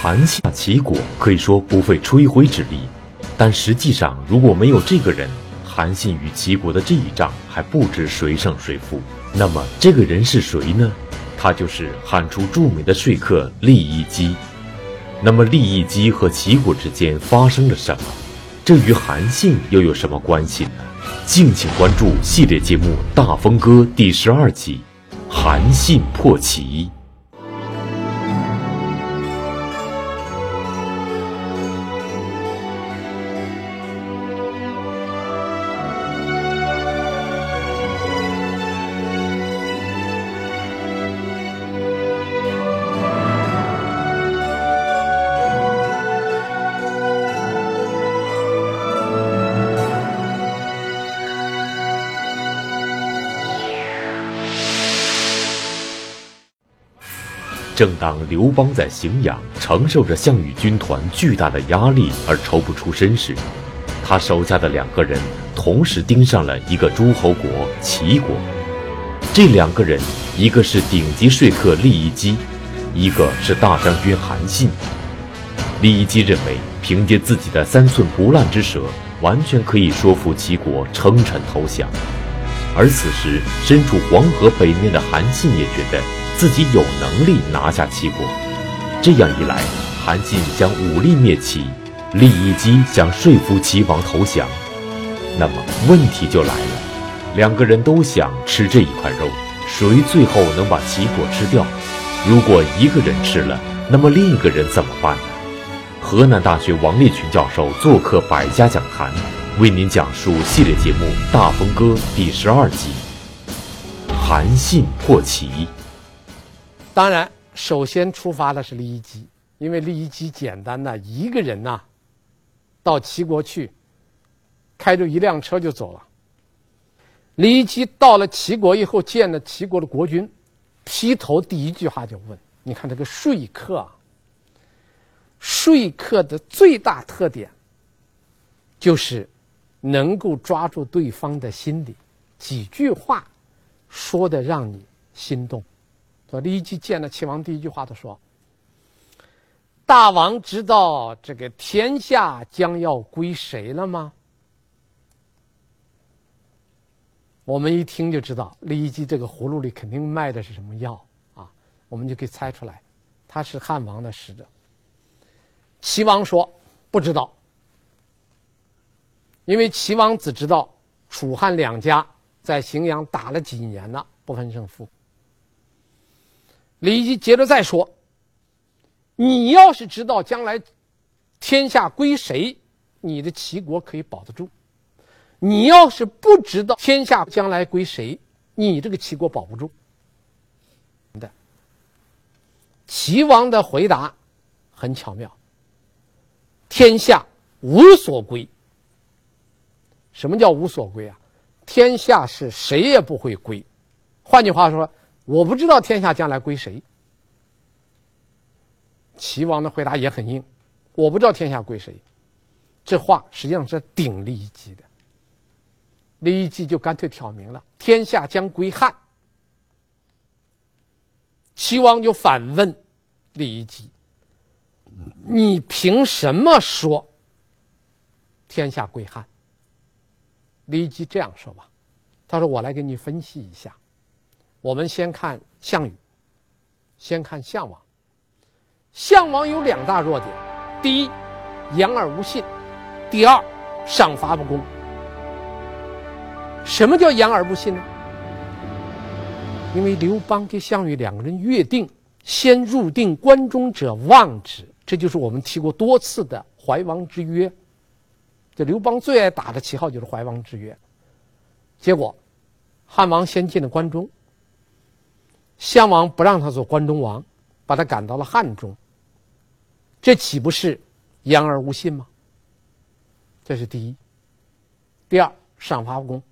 韩信齐国可以说不费吹灰之力，但实际上如果没有这个人，韩信与齐国的这一仗还不知谁胜谁负。那么这个人是谁呢？他就是汉初著名的说客利益姬。那么利益姬和齐国之间发生了什么？这与韩信又有什么关系呢？敬请关注系列节目《大风歌》第十二集《韩信破齐》。正当刘邦在荥阳承受着项羽军团巨大的压力而抽不出身时，他手下的两个人同时盯上了一个诸侯国齐国。这两个人，一个是顶级说客利益姬，一个是大将军韩信。利益姬认为，凭借自己的三寸不烂之舌，完全可以说服齐国称臣投降。而此时，身处黄河北面的韩信也觉得。自己有能力拿下齐国，这样一来，韩信将武力灭齐，利益姬想说服齐王投降。那么问题就来了，两个人都想吃这一块肉，谁最后能把齐国吃掉？如果一个人吃了，那么另一个人怎么办呢？河南大学王立群教授做客百家讲坛，为您讲述系列节目《大风歌》第十二集：韩信破齐。当然，首先出发的是利益基，因为利益基简单的一个人呐、到齐国去，开着一辆车就走了。利益姬到了齐国以后，见了齐国的国君，劈头第一句话就问：“你看这个说客啊，说客的最大特点，就是能够抓住对方的心理，几句话说的让你心动。”说利益姬见了齐王，第一句话都说：“大王知道这个天下将要归谁了吗？”我们一听就知道，利益姬这个葫芦里肯定卖的是什么药啊？我们就可以猜出来，他是汉王的使者。齐王说：“不知道，因为齐王只知道楚汉两家在荥阳打了几年了，不分胜负。”利益姬接着再说：“你要是知道将来天下归谁，你的齐国可以保得住；你要是不知道天下将来归谁，你这个齐国保不住。”的齐王的回答很巧妙：“天下无所归。什么叫无所归啊？天下是谁也不会归。换句话说。”我不知道天下将来归谁。齐王的回答也很硬，我不知道天下归谁。这话实际上是顶利益姬的。利益姬就干脆挑明了，天下将归汉。齐王就反问利益姬：“你凭什么说天下归汉？”利益姬这样说吧，他说：“我来给你分析一下。”我们先看项羽，先看项王。项王有两大弱点：第一，言而无信；第二，赏罚不公。什么叫言而不信呢？因为刘邦跟项羽两个人约定，先入定关中者望之，这就是我们提过多次的怀王之约。这刘邦最爱打的旗号就是怀王之约。结果，汉王先进了关中。项王不让他做关中王，把他赶到了汉中。这岂不是言而无信吗？这是第一。第二，赏罚不公。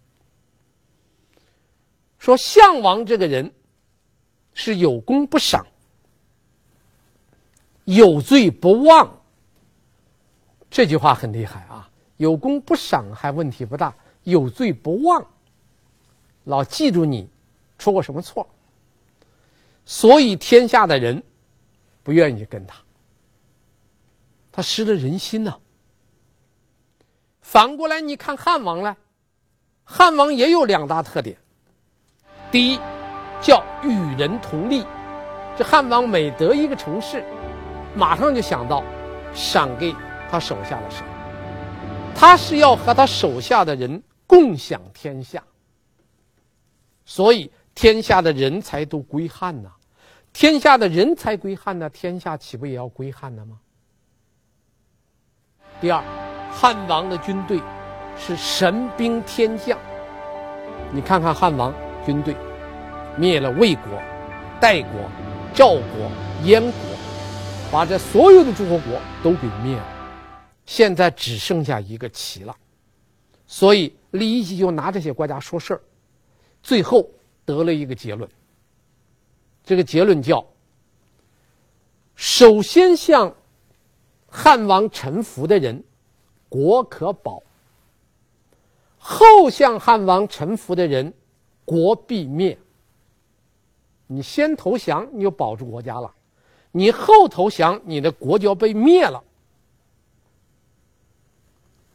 说项王这个人是有功不赏，有罪不忘。这句话很厉害啊！有功不赏还问题不大，有罪不忘，老记住你出过什么错。所以天下的人不愿意跟他，他失了人心呐、反过来，你看汉王呢，汉王也有两大特点。第一，叫与人同利。这汉王每得一个城市，马上就想到赏给他手下的什么。他是要和他手下的人共享天下，所以天下的人才都归汉呐。天下的人才归汉呢，天下岂不也要归汉了吗？第二，汉王的军队是神兵天将。你看看汉王军队，灭了魏国、代国、赵国、燕国，把这所有的诸侯国都给灭了，现在只剩下一个齐了。所以李一基就拿这些国家说事儿，最后得了一个结论。这个结论叫：首先向汉王臣服的人，国可保；后向汉王臣服的人，国必灭。你先投降，你就保住国家了；你后投降，你的国就要被灭了。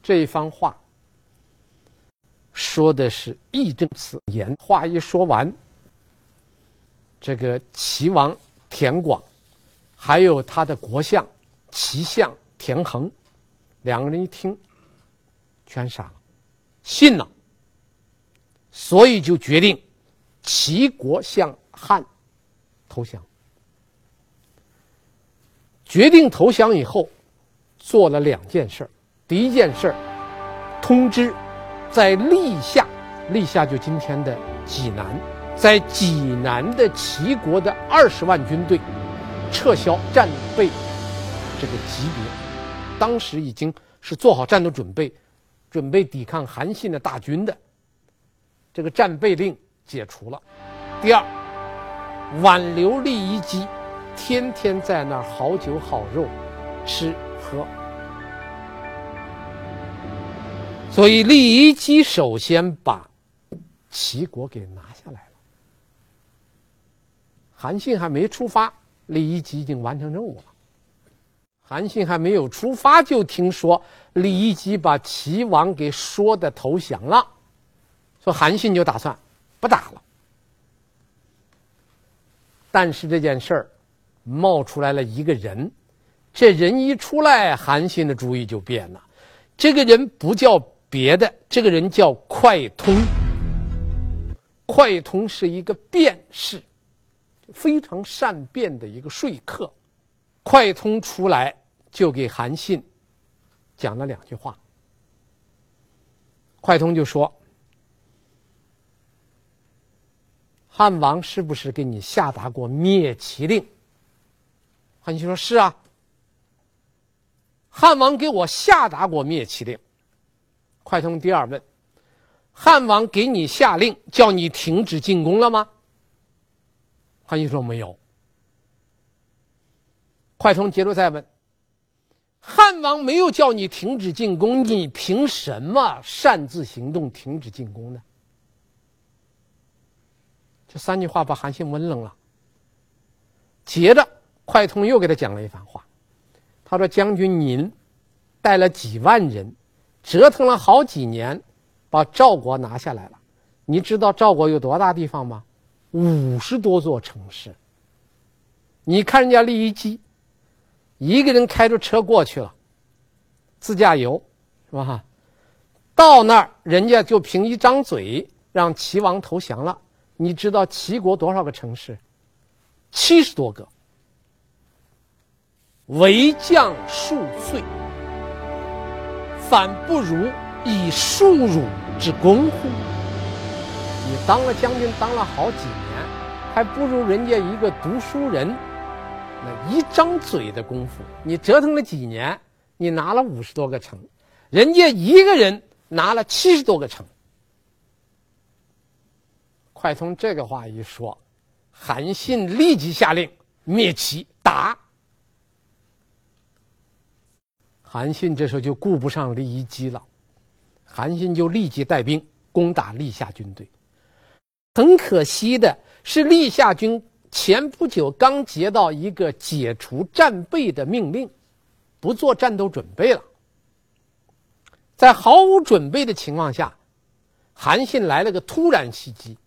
这一番话说的是义正辞严。话一说完。这个齐王田广，还有他的国相齐相田横，两个人一听，全傻了，信了，所以就决定齐国向汉投降。决定投降以后，做了两件事。第一件事，通知在历下，历下就今天的济南。在济南的齐国的二十万军队撤销战备这个级别，当时已经是做好战斗准备，准备抵抗韩信的大军的这个战备令解除了。第二，挽留利益姬，天天在那儿好酒好肉吃喝，所以利益姬首先把齐国给拿下来了。韩信还没出发，利益姬已经完成任务了。韩信还没有出发，就听说利益姬把齐王给说的投降了，说韩信就打算不打了。但是这件事儿冒出来了一个人，这人一出来，韩信的主意就变了。这个人不叫别的，这个人叫快通。快通是一个辩士。非常善辩的一个说客，快通出来就给韩信讲了两句话。快通就说：“汉王是不是给你下达过灭齐令？”韩信说：“是啊，汉王给我下达过灭齐令。”快通第二问：“汉王给你下令叫你停止进攻了吗？”韩信说没有。快通接着再问：“汉王没有叫你停止进攻，你凭什么擅自行动停止进攻呢？”这三句话把韩信问愣了。接着，快通又给他讲了一番话。他说：“将军您带了几万人，折腾了好几年，把赵国拿下来了。你知道赵国有多大地方吗？”五十多座城市，你看人家利益姬，一个人开着车过去了，自驾游，是吧？到那儿人家就凭一张嘴让齐王投降了。你知道齐国多少个城市？七十多个。为将数岁，反不如以数辱之功乎？你当了将军，当了好几年，还不如人家一个读书人，那一张嘴的功夫，你折腾了几年，你拿了五十多个城，人家一个人拿了七十多个城。快通这个话一说，韩信立即下令灭齐打。韩信这时候就顾不上利益姬了，韩信就立即带兵攻打历下军队。很可惜的是，历下军前不久刚接到一个解除战备的命令，不做战斗准备了。在毫无准备的情况下，韩信来了个突然袭击，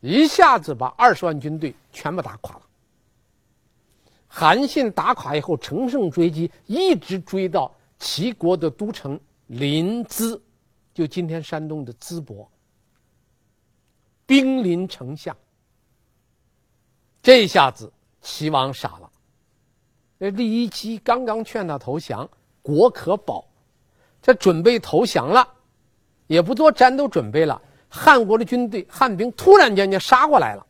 一下子把二十万军队全部打垮了。韩信打垮以后，乘胜追击，一直追到齐国的都城临淄，就今天山东的淄博，兵临城下。这下子齐王傻了。那酈姬刚刚劝他投降，国可保，这准备投降了，也不做战斗准备了。汉国的军队汉兵突然间就杀过来了，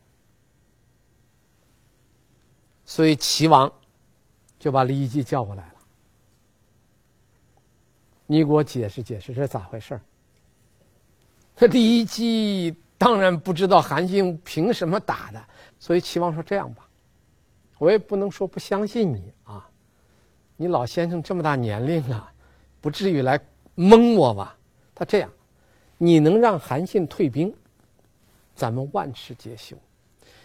所以齐王就把酈姬叫过来了。你给我解释解释，这咋回事？这酈姬当然不知道韩信凭什么打的，所以齐王说：“这样吧。”我也不能说不相信你啊，你老先生这么大年龄了，不至于来蒙我吧？他这样，你能让韩信退兵，咱们万事皆休；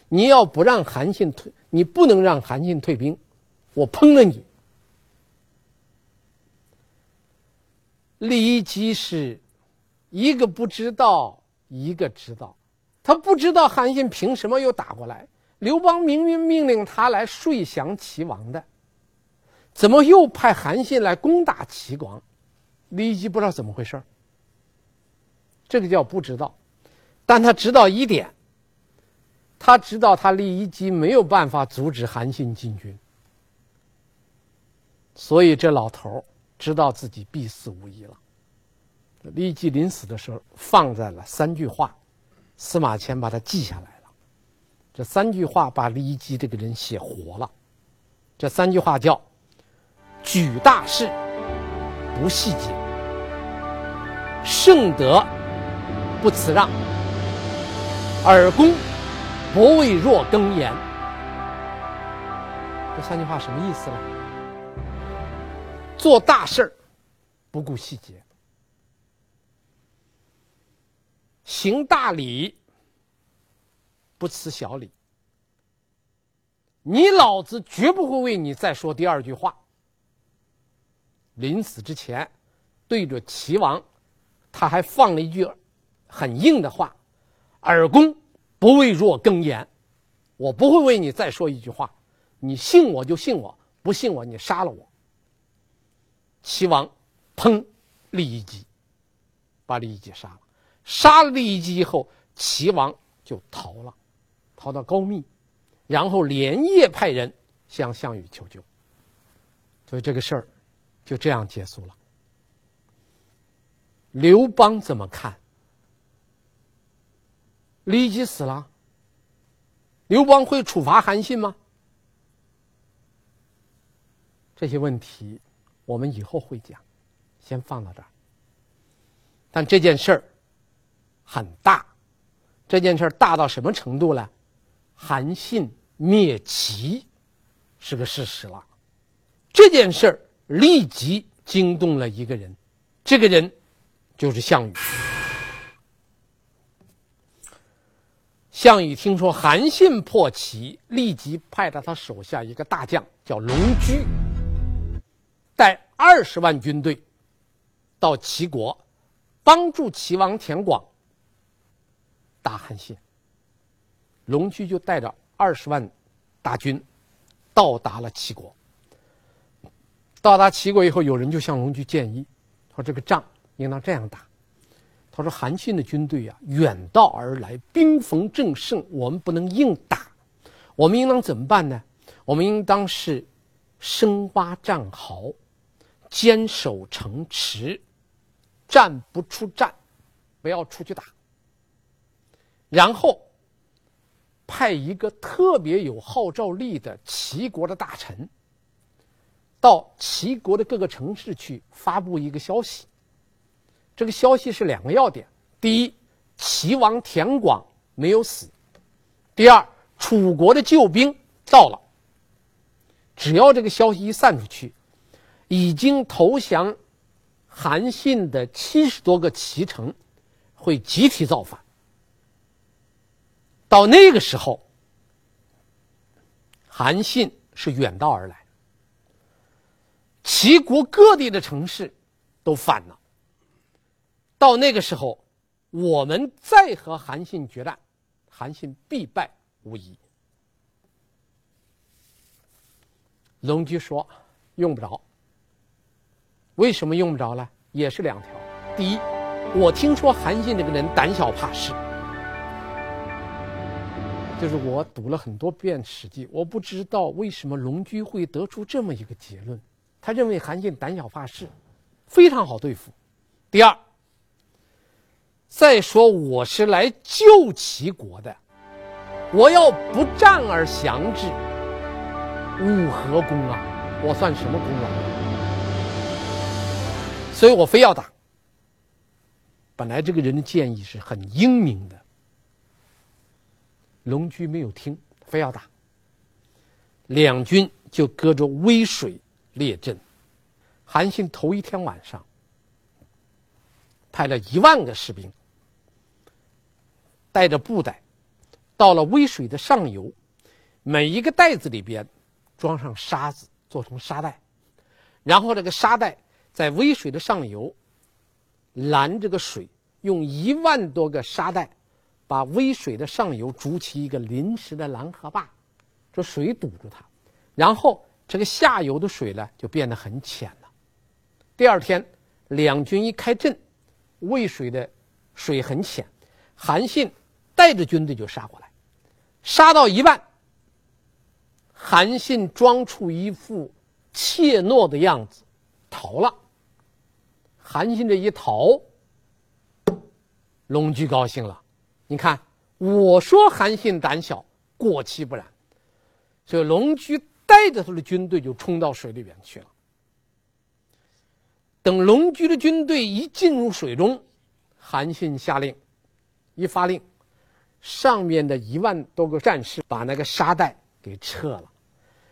你要不让韩信退，你不能让韩信退兵，我烹了你。酈姬是一个不知道，一个知道，他不知道韩信凭什么又打过来。刘邦明明命令他来说降齐王的，怎么又派韩信来攻打齐王？酈姬不知道怎么回事。这个叫不知道，但他知道一点，他知道他酈姬没有办法阻止韩信进军，所以这老头知道自己必死无疑了。酈姬临死的时候放在了三句话，司马迁把它记下来了。这三句话把酈姬这个人写活了。这三句话叫：举大事，不细节；圣德，不辞让；尔公，不为若耕言。这三句话什么意思呢？做大事儿不顾细节；行大礼。不辞小礼，你老子绝不会为你再说第二句话。临死之前，对着齐王，他还放了一句很硬的话：“耳公不为若更言，我不会为你再说一句话。你信我就信我，不信我你杀了我。”齐王砰，酈姬，把酈姬杀了。杀了酈姬以后，齐王就逃了。逃到高密，然后连夜派人向项羽求救，所以这个事儿就这样结束了。刘邦怎么看？酈姬死了，刘邦会处罚韩信吗？这些问题我们以后会讲，先放到这儿。但这件事儿很大，这件事儿大到什么程度呢？韩信灭齐是个事实了，这件事儿立即惊动了一个人，这个人就是项羽。项羽听说韩信破齐，立即派了他手下一个大将叫龙驹，带二十万军队到齐国，帮助齐王田广打韩信。龙驹就带着二十万大军到达了齐国。到达齐国以后，有人就向龙驹建议，说：“这个仗应当这样打。”他说：“韩信的军队啊，远道而来，兵逢正盛，我们不能硬打。我们应当怎么办呢？我们应当是深挖战壕，坚守城池，战不出战，不要出去打。然后。”派一个特别有号召力的齐国的大臣，到齐国的各个城市去发布一个消息。这个消息是两个要点：第一，齐王田广没有死；第二，楚国的救兵到了。只要这个消息一散出去，已经投降韩信的七十多个齐城会集体造反。到那个时候，韩信是远道而来，齐国各地的城市都反了。到那个时候，我们再和韩信决战，韩信必败无疑。龙驹说：“用不着。为什么用不着呢？也是两条。第一，我听说韩信这个人胆小怕事，就是我读了很多遍《史记》，我不知道为什么龙驹会得出这么一个结论。他认为韩信胆小怕事，非常好对付。第二。”再说我是来救齐国的，我要不战而降之，五何功啊？我算什么功劳？所以我非要打。本来这个人的建议是很英明的，龙驹没有听，非要打。两军就隔着渭水列阵。韩信头一天晚上派了一万个士兵。带着布袋，到了渭水的上游，每一个袋子里边装上沙子，做成沙袋，然后这个沙袋在渭水的上游拦这个水，用一万多个沙袋把渭水的上游筑起一个临时的拦河坝，这水堵住它，然后这个下游的水呢就变得很浅了。第二天，两军一开阵，渭水的水很浅，韩信。带着军队就杀过来，杀到一半，韩信装出一副怯懦的样子，逃了。韩信这一逃，龙驹高兴了。你看，我说韩信胆小，果其不然。所以龙驹带着他的军队就冲到水里边去了。等龙驹的军队一进入水中，韩信下令，一发令。上面的一万多个战士把那个沙袋给撤了，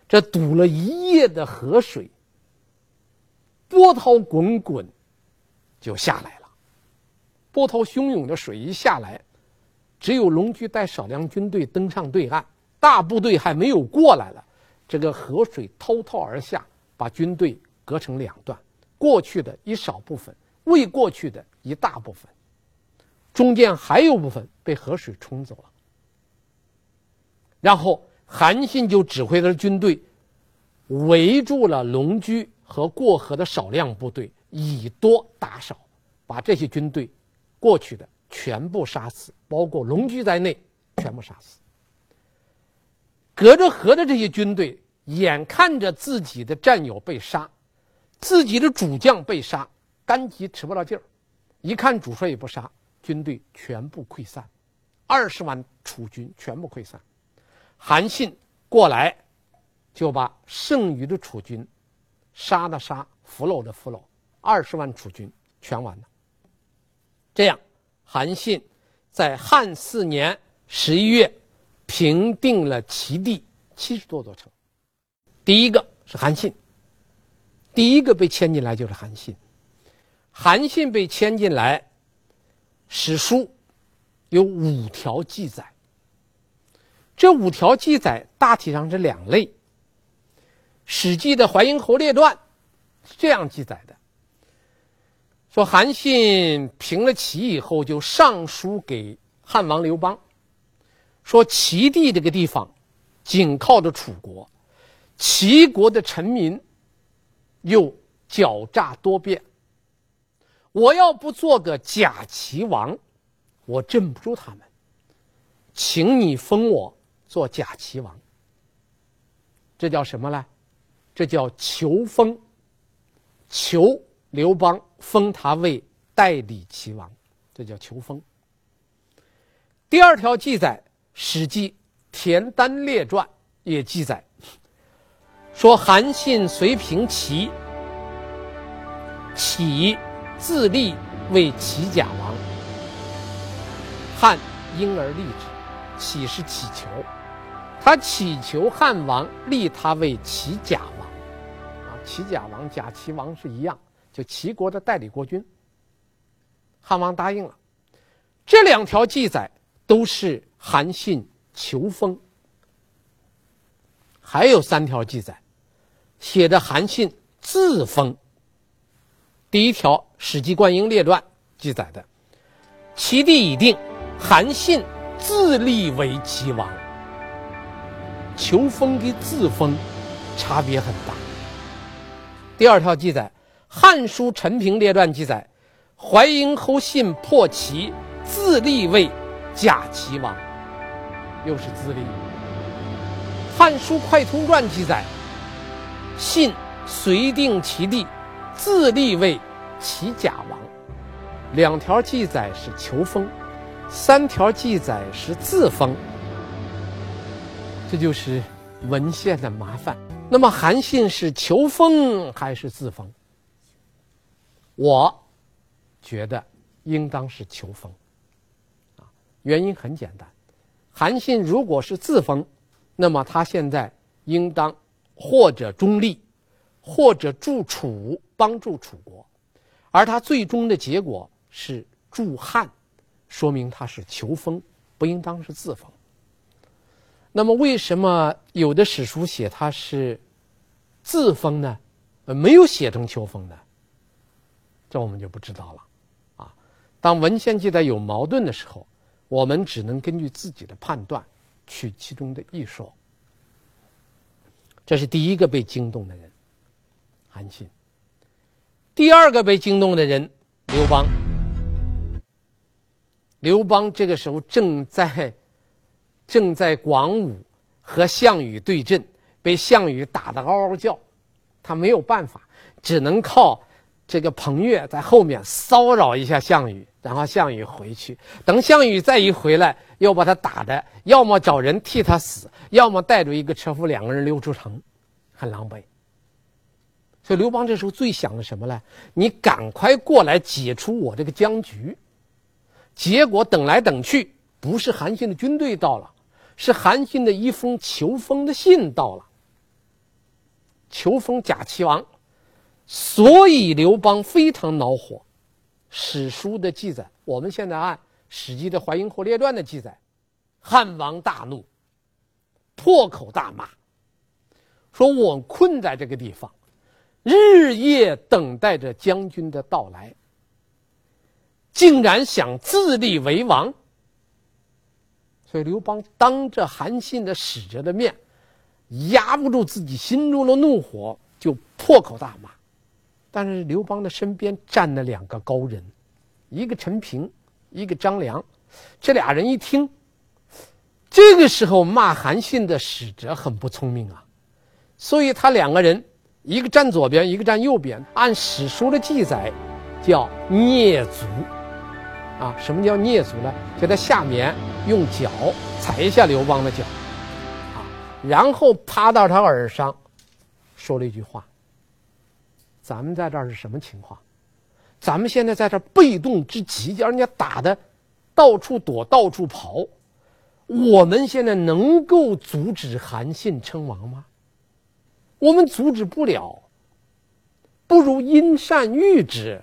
这堵了一夜的河水，波涛滚滚，就下来了。波涛汹涌的水一下来，只有龙驹带少量军队登上对岸，大部队还没有过来了，这个河水滔滔而下，把军队隔成两段，过去的一少部分，未过去的一大部分。中间还有部分被河水冲走了，然后韩信就指挥他的军队围住了龙驹和过河的少量部队，以多打少，把这些军队过去的全部杀死，包括龙驹在内，全部杀死。隔着河的这些军队眼看着自己的战友被杀，自己的主将被杀，肝急吃不到劲儿，一看主帅也不杀。军队全部溃散，二十万楚军全部溃散。韩信过来，就把剩余的楚军杀的杀，俘虏的俘虏，二十万楚军全完了。这样，韩信在汉四年十一月平定了齐地七十多座城。第一个是韩信，第一个被牵进来就是韩信。韩信被牵进来。史书有五条记载，这五条记载大体上是两类。《史记》的《淮阴侯列传》是这样记载的：说韩信平了齐以后，就上书给汉王刘邦，说齐地这个地方紧靠着楚国，齐国的臣民又狡诈多变。我要不做个假齐王，我镇不住他们。请你封我做假齐王。这叫什么呢？这叫求封。求刘邦封他为代理齐王，这叫求封。第二条记载，《史记·田单列传》也记载，说韩信随平齐，起。自立为齐假王，汉因而立之。岂是乞求，他乞求汉王立他为齐假王。啊，齐假王、假齐王是一样，就齐国的代理国君。汉王答应了。这两条记载都是韩信求封。还有三条记载，写的韩信。自封。第一条《史记灌婴列传》记载的，齐地已定，韩信自立为齐王。求封跟自封差别很大。第二条记载，《汉书陈平列传》记载，淮阴侯信破齐，自立为假齐王，又是自立。《汉书快通传》记载，信遂定齐地，自立为齐假王。两条记载是求封，三条记载是自封。这就是文献的麻烦。那么韩信是求封还是自封？我觉得应当是求封。啊，原因很简单，韩信如果是自封。那么他现在应当或者中立，或者助楚，帮助楚国，而他最终的结果是助汉，说明他是求封，不应当是自封。那么为什么有的史书写他是自封呢？呃，没有写成求封的，这我们就不知道了。啊，当文献记载有矛盾的时候，我们只能根据自己的判断。取其中的一说，这是第一个被惊动的人，韩信。第二个被惊动的人，刘邦。刘邦这个时候正在正在广武和项羽对阵，被项羽打得嗷嗷叫，他没有办法，只能靠这个彭越在后面骚扰一下项羽。然后项羽回去，等项羽再一回来，又把他打的，要么找人替他死，要么带着一个车夫两个人溜出城，很狼狈。所以刘邦这时候最想的什么呢？你赶快过来解除我这个僵局。结果等来等去，不是韩信的军队到了，是韩信的一封求封的信到了，求封假齐王，所以刘邦非常恼火。史书的记载，我们现在按《史记》的《淮阴侯列传》的记载，汉王大怒，破口大骂，说我困在这个地方，日夜等待着将军的到来，竟然想自立为王。所以刘邦当着韩信的使者的面，压不住自己心中的怒火，就破口大骂。但是刘邦的身边站了两个高人，一个陈平，一个张良。这俩人一听，这个时候骂韩信的使者很不聪明啊，所以他两个人一个站左边，一个站右边。按史书的记载，叫蹑足。啊，什么叫蹑足呢？就在下面用脚踩一下刘邦的脚，啊，然后趴到他耳上，说了一句话。咱们在这儿是什么情况？咱们现在在这儿被动之极，叫人家打的到处躲、到处跑。我们现在能够阻止韩信称王吗？我们阻止不了，不如因善御之，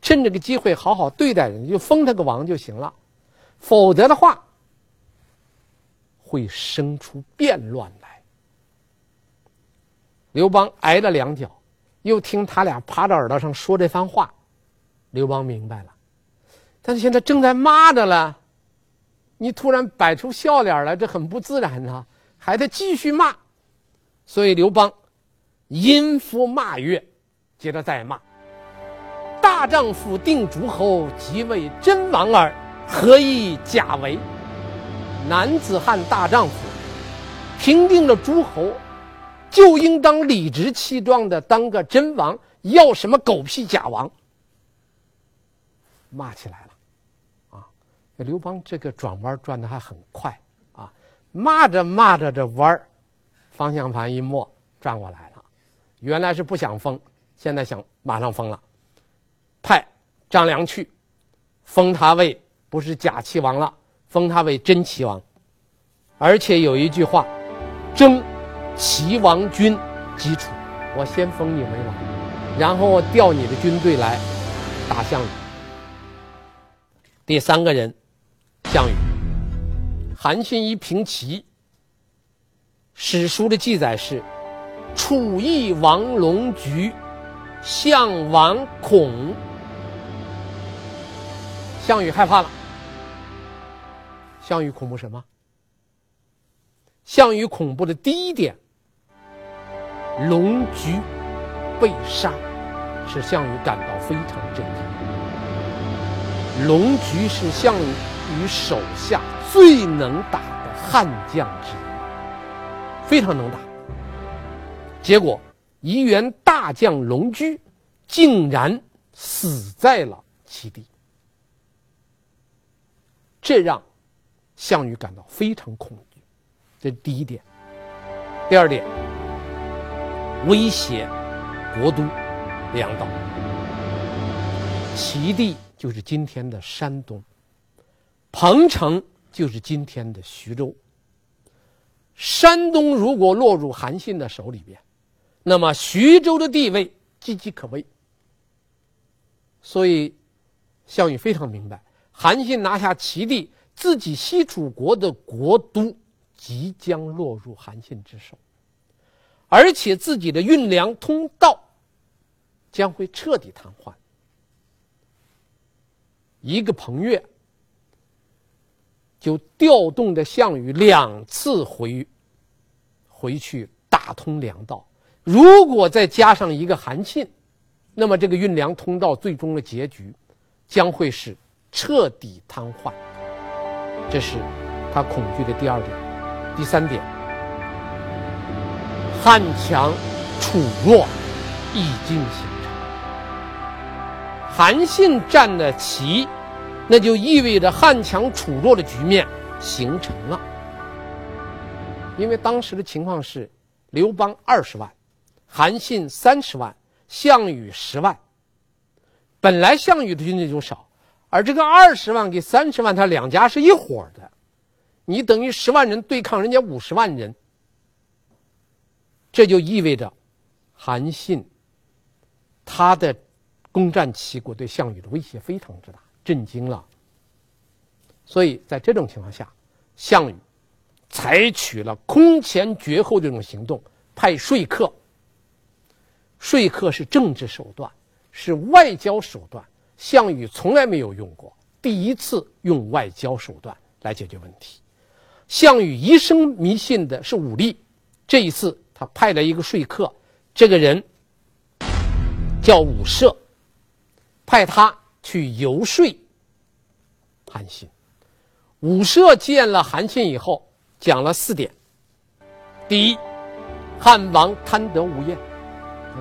趁这个机会好好对待人，就封他个王就行了。否则的话，会生出变乱来。刘邦挨了两脚。又听他俩趴到耳朵上说这番话，刘邦明白了，但是现在正在骂着了，你突然摆出笑脸来，这很不自然呐，还得继续骂，所以刘邦因夫骂曰，接着再骂：“大丈夫定诸侯，即为真王耳，何以假为？男子汉大丈夫，平定了诸侯。”就应当理直气壮的当个真王，要什么狗屁假王？骂起来了，啊！刘邦这个转弯转的还很快啊！骂着骂着这弯儿，方向盘一摸，转过来。原来是不想封，现在想马上封了。派张良去，封他为不是假齐王了，封他为真齐王。而且有一句话，征。齐王军击楚，我先封你为王，然后我调你的军队来打项羽。第三个人，项羽。韩信一平齐，史书的记载是：楚义王龙局项王恐。项羽害怕了。项羽恐怖什么？项羽恐怖的第一点，龙局被杀，使项羽感到非常震惊。龙局是项羽手下最能打的悍将之一，非常能打。结果，一员大将龙驹竟然死在了齐地，这让项羽感到非常恐惧。这是第一点。第二点，威胁国都粮道。齐地就是今天的山东，彭城就是今天的徐州。山东如果落入韩信的手里边，那么徐州的地位岌岌可危，所以项羽非常明白，韩信拿下齐地，自己西楚国的国都即将落入韩信之手，而且自己的运粮通道将会彻底瘫痪。一个彭越就调动着项羽两次回回去打通粮道。如果再加上一个韩信，那么这个运粮通道最终的结局将会是彻底瘫痪。这是他恐惧的第二点。第三点，汉强楚弱已经形成。韩信占了齐，那就意味着汉强楚弱的局面形成了。因为当时的情况是，刘邦二十万。韩信三十万，项羽十万。本来项羽的军队就少，而这个二十万跟三十万，他两家是一伙的，你等于十万人对抗人家五十万人，这就意味着韩信他的攻占齐国对项羽的威胁非常之大，震惊了。所以在这种情况下，项羽采取了空前绝后这种行动，派说客。说客是政治手段，是外交手段。项羽从来没有用过，第一次用外交手段来解决问题。项羽一生迷信的是武力，这一次他派了一个说客，这个人叫武射，派他去游说韩信。武射见了韩信以后，讲了四点：第一，汉王贪得无厌。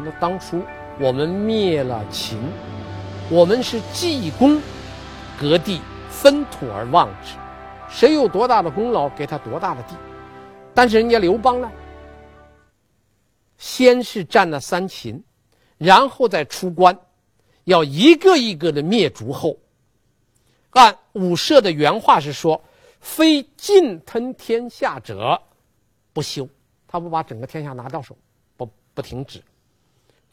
那当初我们灭了秦，我们是济公，割地分土而望之，谁有多大的功劳，给他多大的地。但是人家刘邦呢，先是占了三秦，然后再出关，要一个一个的灭诸侯。按伍射的原话是说：“非尽吞天下者，不休。”他不把整个天下拿到手，不不停止。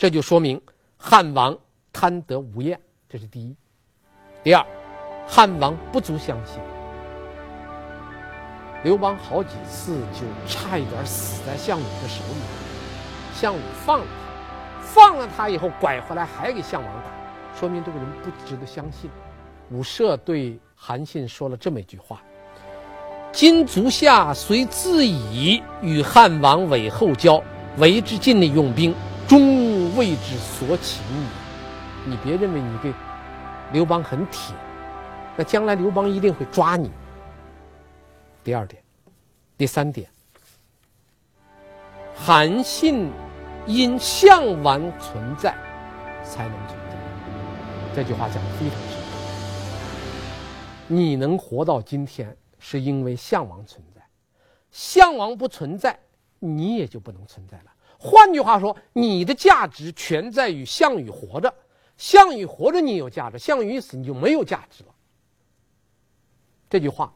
这就说明汉王贪得无厌，这是第一。第二，汉王不足相信。刘邦好几次就差一点死在项羽的手里，项羽放了他，放了他以后拐回来还给项王打，说明这个人不值得相信。伍射对韩信说了这么一句话：“今足下虽自以与汉王为后交，为之尽力用兵。”终为之所擒也。你别认为你对刘邦很铁，那将来刘邦一定会抓你。第二点，第三点，韩信因项王存在才能存在。这句话讲的非常深刻。你能活到今天，是因为项王存在。项王不存在，你也就不能存在了。换句话说，你的价值全在于项羽活着。项羽活着，你有价值；项羽一死，你就没有价值了。这句话，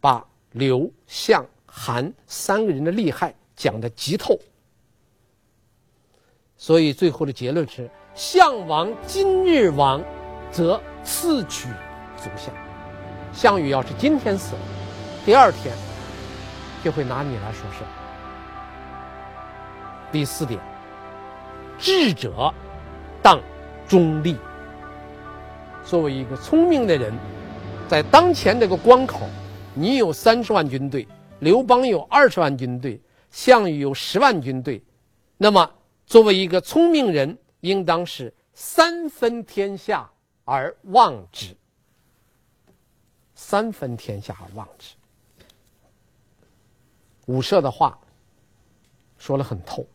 把刘、项、韩三个人的厉害讲得极透。所以最后的结论是：项王今日亡，则次取足下。项羽要是今天死了，第二天就会拿你来说事。第四点，智者当中立。作为一个聪明的人，在当前这个关口，你有三十万军队，刘邦有二十万军队，项羽有十万军队，那么作为一个聪明人，应当是三分天下而望之。三分天下而望之。伍射的话说得很透，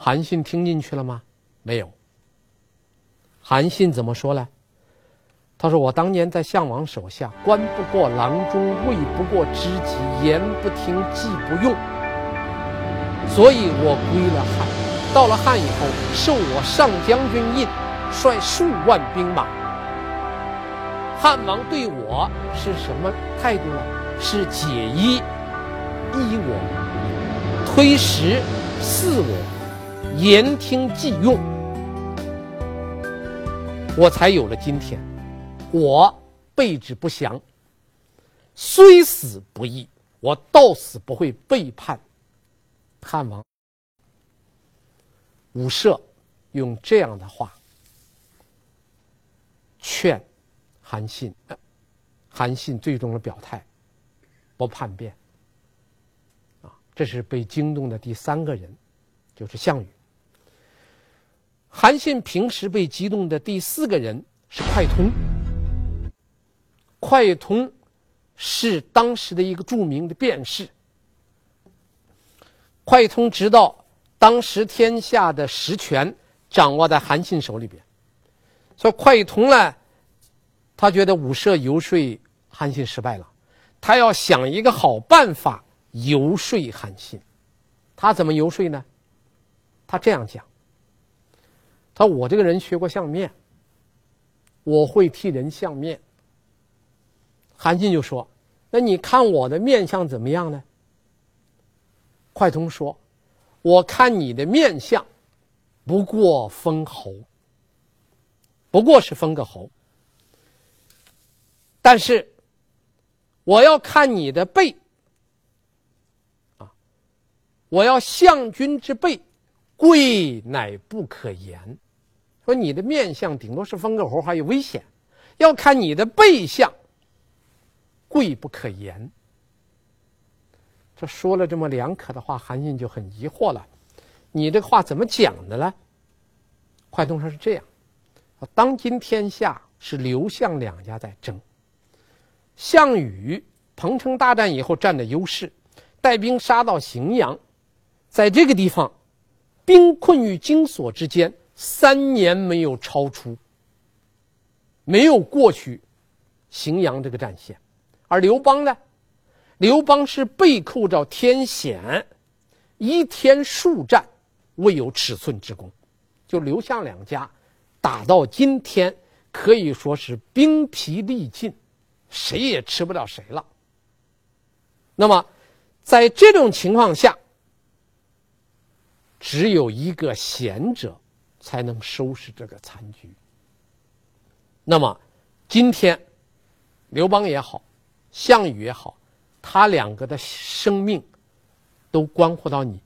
韩信听进去了吗？没有。韩信怎么说呢？他说：“我当年在项王手下，官不过郎中，位不过知己，言不听，计不用，所以我归了汉。到了汉以后，受我上将军印，率数万兵马。汉王对我是什么态度呢？是解衣，依我，推食，赐我，言听计用。”我才有了今天，我背旨不降，虽死不义，我到死不会背叛汉王。伍射用这样的话劝韩信，韩信最终的表态不叛变。啊，这是被惊动的第三个人，就是项羽。韩信平时被激动的第四个人是快通。快通是当时的一个著名的辩士。快通知道当时天下的实权掌握在韩信手里边，所以快通呢，他觉得伍射游说韩信失败了，他要想一个好办法游说韩信。他怎么游说呢？他这样讲。他：“我这个人学过相面，我会替人相面。”韩信就说：“那你看我的面相怎么样呢？”快通说：“我看你的面相，不过封侯，不过是封个侯。但是我要看你的背，啊，我要相君之背，贵乃不可言。”说你的面相顶多是封个侯，还有危险；要看你的背相，贵不可言。这说了这么两可的话，韩信就很疑惑了：你这话怎么讲的呢？快通说是这样：当今天下是刘项两家在争，项羽彭城大战以后占了优势，带兵杀到荥阳，在这个地方，兵困于荆索之间。三年没有超出，没有过去荥阳这个战线，而刘邦呢？刘邦是背扣着天险，一天数战，未有尺寸之功。就刘项两家打到今天，可以说是兵疲力尽，谁也吃不了谁了。那么，在这种情况下，只有一个贤者。才能收拾这个残局。那么，今天，刘邦也好，项羽也好，他两个的生命都关乎到你。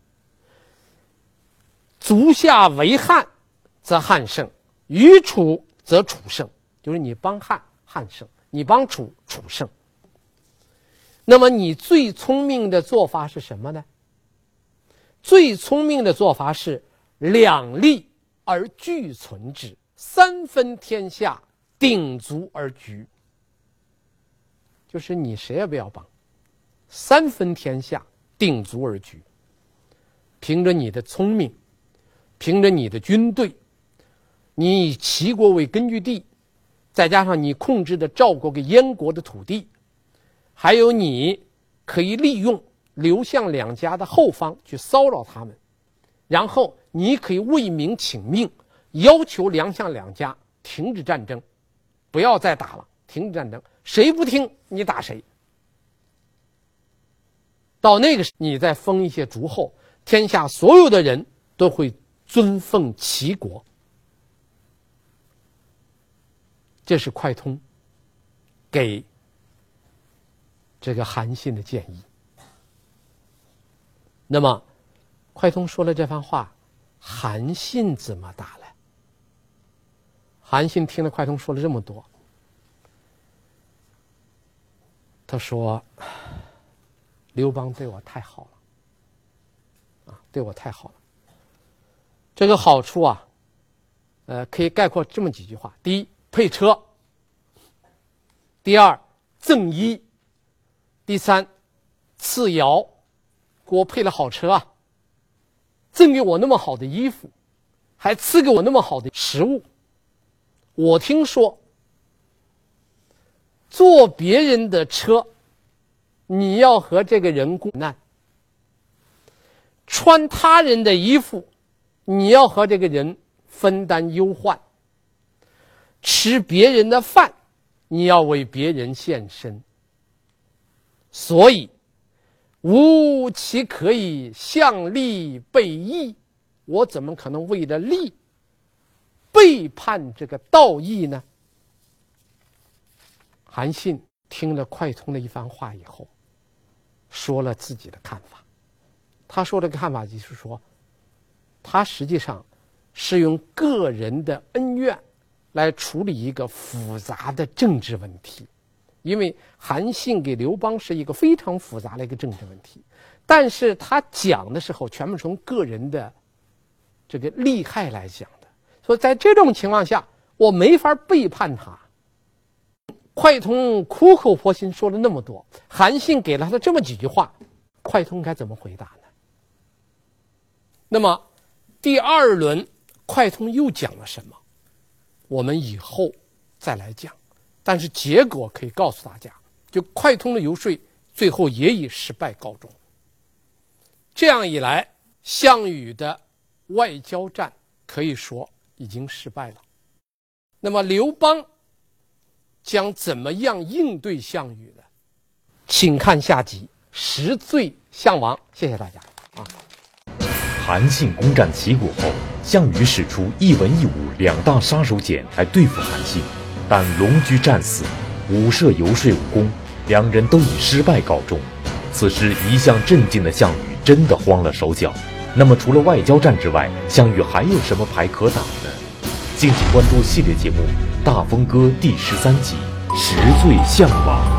足下为汉，则汉胜；与楚，则楚胜。就是你帮汉，汉胜；你帮楚，楚胜。那么，你最聪明的做法是什么呢？最聪明的做法是两利。而俱存之，三分天下，鼎足而居。就是你谁也不要帮，三分天下，鼎足而居。凭着你的聪明，凭着你的军队，你以齐国为根据地，再加上你控制的赵国跟燕国的土地，还有你可以利用刘项两家的后方去骚扰他们，然后。你可以为民请命，要求梁项两家停止战争，不要再打了，停止战争。谁不听，你打谁。到那个时，你再封一些诸侯，天下所有的人都会尊奉齐国。这是快通给这个韩信的建议。那么，快通说了这番话。韩信怎么打了？韩信听了快通说了这么多，他说：“刘邦对我太好了，啊，对我太好了。这个好处啊，呃，可以概括这么几句话：第一，配车；第二，赠衣；第三，赐尧，给我配了好车啊，赠给我那么好的衣服，还赐给我那么好的食物。”我听说，坐别人的车，你要和这个人共难；穿他人的衣服，你要和这个人分担忧患；吃别人的饭，你要为别人献身。所以，吾岂可以向利背义？我怎么可能为了利？背叛这个道义呢？韩信听了快通的一番话以后，说了自己的看法。他说这个看法就是说，他实际上是用个人的恩怨来处理一个复杂的政治问题，因为韩信给刘邦是一个非常复杂的一个政治问题，但是他讲的时候全部从个人的这个利害来讲。的，所以在这种情况下，我没法背叛他。快通苦口婆心说了那么多，韩信给了他这么几句话，快通该怎么回答呢？那么第二轮，快通又讲了什么？我们以后再来讲。但是结果可以告诉大家，就快通的游说最后也以失败告终。这样一来，项羽的外交战可以说。已经失败了，那么刘邦将怎么样应对项羽呢？请看下集《十罪项王》。谢谢大家啊！韩信攻占齐国后，项羽使出一文一武两大杀手锏来对付韩信，但龙驹战死，武射游说无功，两人都以失败告终。此时一向镇静的项羽真的慌了手脚。那么除了外交战之外，项羽还有什么牌可打呢？敬请关注系列节目《大风歌》第十三集《十罪项王》。